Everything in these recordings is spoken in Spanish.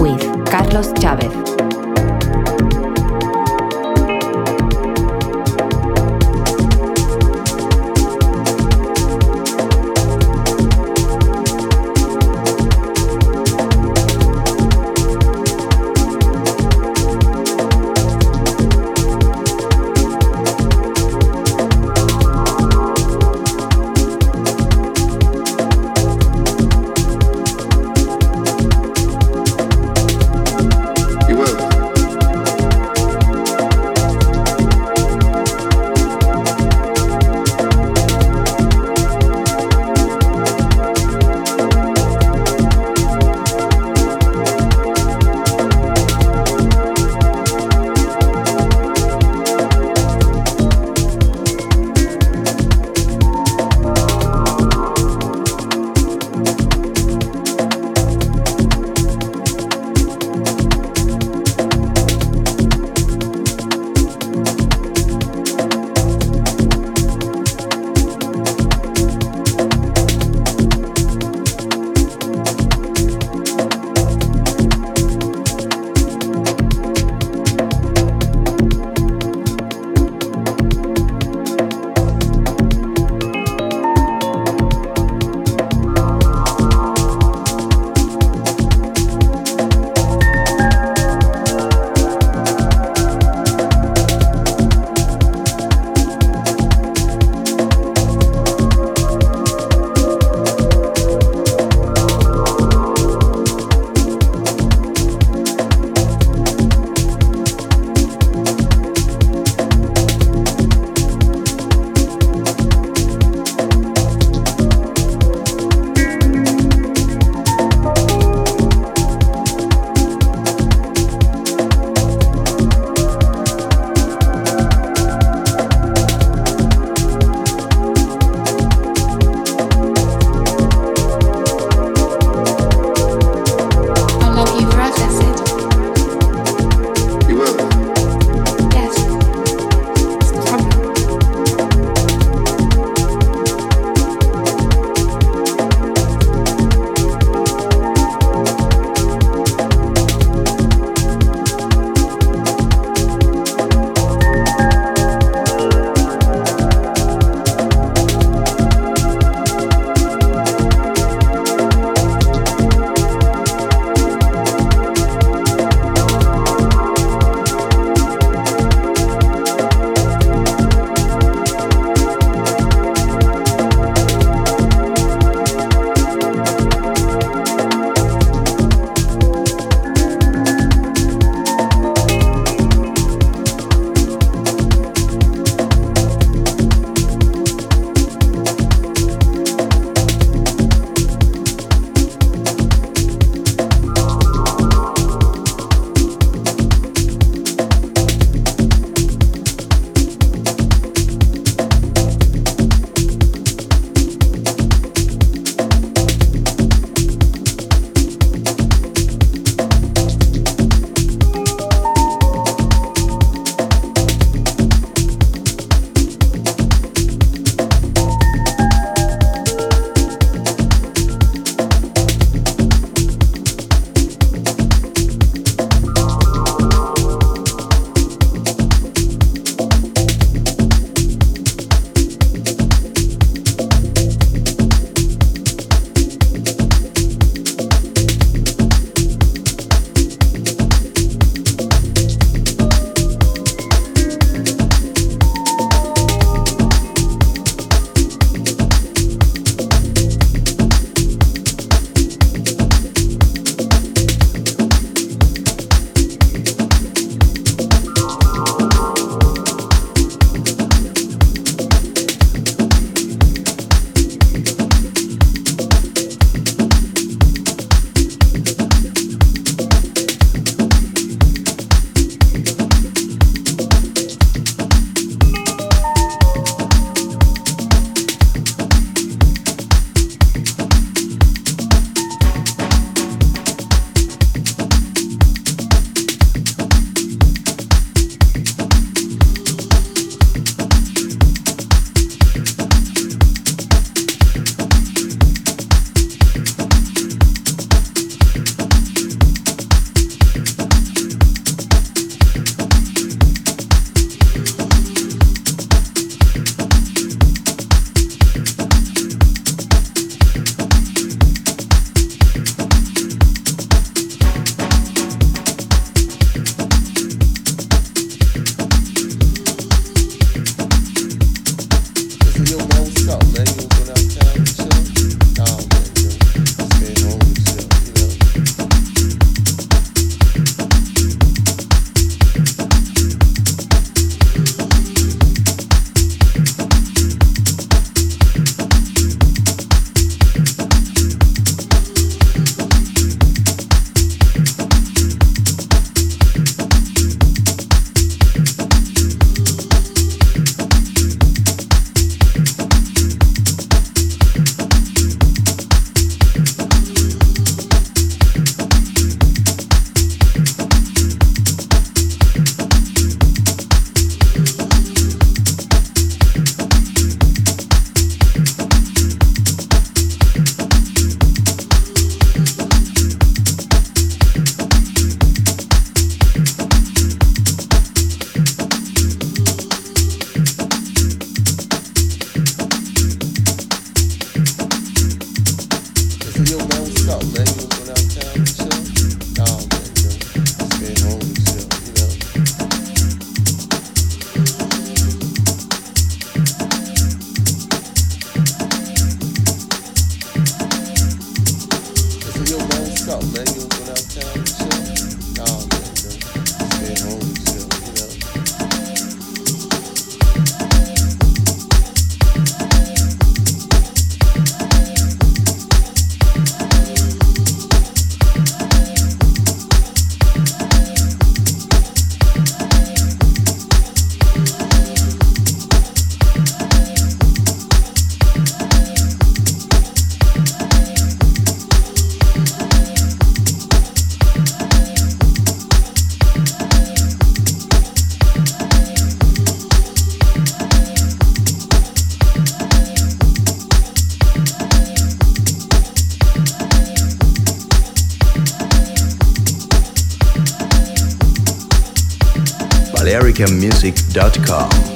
With jamaicamusic.com.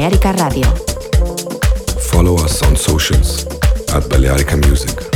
Balearica Radio. Follow us on socials at Balearica Music.